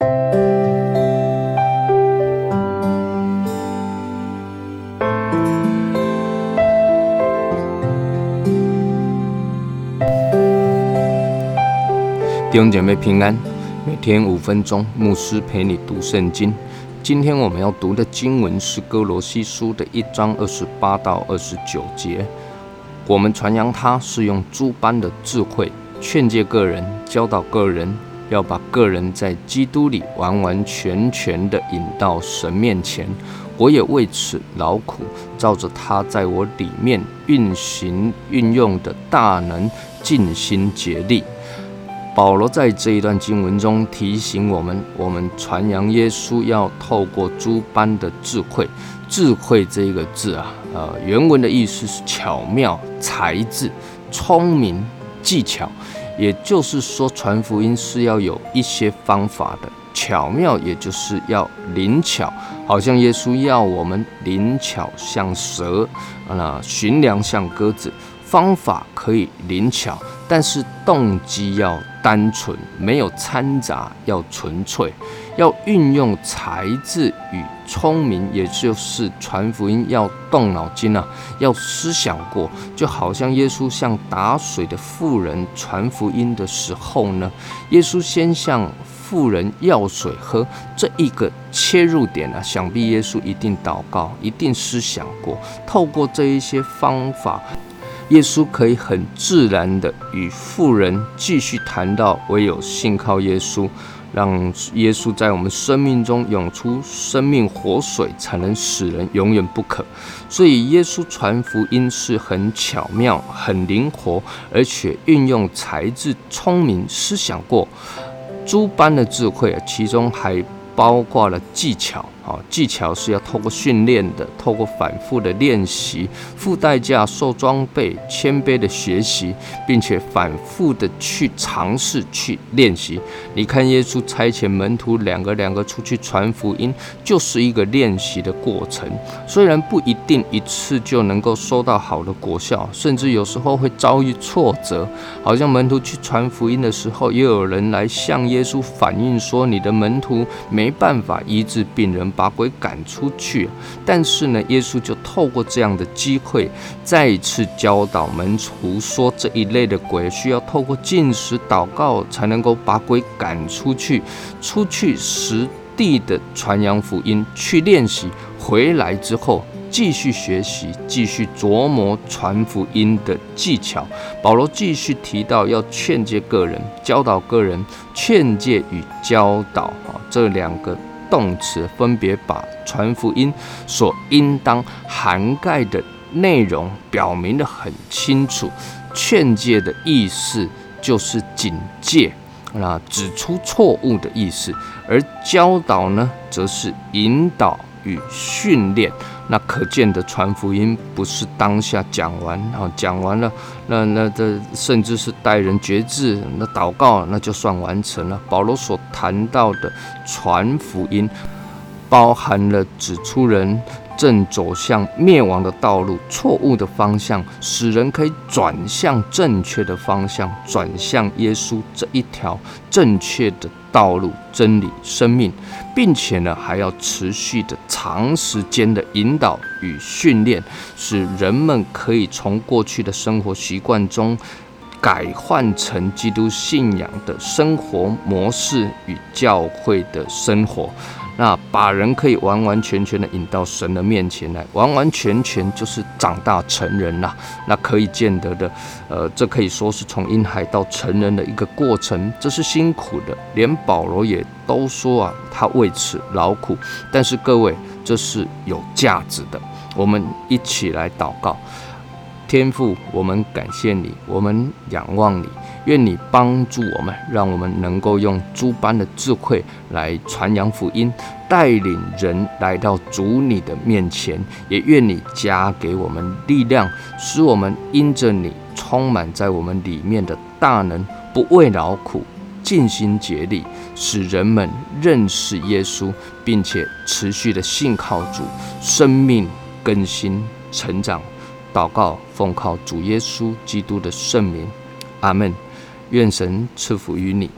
弟兄姐妹平安，每天五分钟，牧师陪你读圣经。今天我们要读的经文是哥罗西书的一章二十八到二十九节。我们传扬他是用诸般的智慧劝诫个人，教导个人，要把个人在基督里完完全全的引到神面前。我也为此劳苦，照着他在我里面运行运用的大能，尽心竭力。保罗在这一段经文中提醒我们：我们传扬耶稣要透过诸般的智慧。智慧这一个字啊，呃，原文的意思是巧妙、才智、聪明、技巧。也就是说，传福音是要有一些方法的。巧妙，也就是要灵巧，好像耶稣要我们灵巧像蛇，那寻粮像鸽子。方法可以灵巧，但是动机要单纯，没有掺杂，要纯粹，要运用才智与聪明，也就是传福音要动脑筋啊，要思想过。就好像耶稣向打水的妇人传福音的时候呢，耶稣先向妇人要水喝，这一个切入点啊，想必耶稣一定祷告，一定思想过，透过这一些方法。耶稣可以很自然的与富人继续谈到，唯有信靠耶稣，让耶稣在我们生命中涌出生命活水，才能使人永远不渴。所以，耶稣传福音是很巧妙、很灵活，而且运用才智、聪明、思想过诸般的智慧，其中还包括了技巧。技巧是要透过训练的，透过反复的练习，付代价、受装备、谦卑的学习，并且反复的去尝试、去练习。你看，耶稣差遣门徒两个两个出去传福音，就是一个练习的过程。虽然不一定一次就能够收到好的果效，甚至有时候会遭遇挫折。好像门徒去传福音的时候，也有人来向耶稣反映说：“你的门徒没办法医治病人。”把鬼赶出去，但是呢，耶稣就透过这样的机会，再一次教导门徒说，这一类的鬼需要透过进食祷告才能够把鬼赶出去，出去实地的传扬福音，去练习，回来之后继续学习，继续琢磨传福音的技巧。保罗继续提到要劝诫个人，教导个人，劝诫与教导啊这两个。动词分别把传福音所应当涵盖的内容表明的很清楚。劝诫的意思就是警戒，那指出错误的意思；而教导呢，则是引导与训练。那可见的传福音不是当下讲完，啊，讲完了，那那这甚至是待人觉志，那祷告那就算完成了。保罗所谈到的传福音，包含了指出人。正走向灭亡的道路，错误的方向，使人可以转向正确的方向，转向耶稣这一条正确的道路、真理、生命，并且呢，还要持续的长时间的引导与训练，使人们可以从过去的生活习惯中改换成基督信仰的生活模式与教会的生活。那把人可以完完全全的引到神的面前来，完完全全就是长大成人啦。那可以见得的，呃，这可以说是从婴孩到成人的一个过程，这是辛苦的。连保罗也都说啊，他为此劳苦。但是各位，这是有价值的。我们一起来祷告，天父，我们感谢你，我们仰望你。愿你帮助我们，让我们能够用诸般的智慧来传扬福音，带领人来到主你的面前。也愿你加给我们力量，使我们因着你充满在我们里面的大能，不畏劳苦，尽心竭力，使人们认识耶稣，并且持续的信靠主，生命更新成长。祷告，奉靠主耶稣基督的圣名，阿门。愿神赐福于你。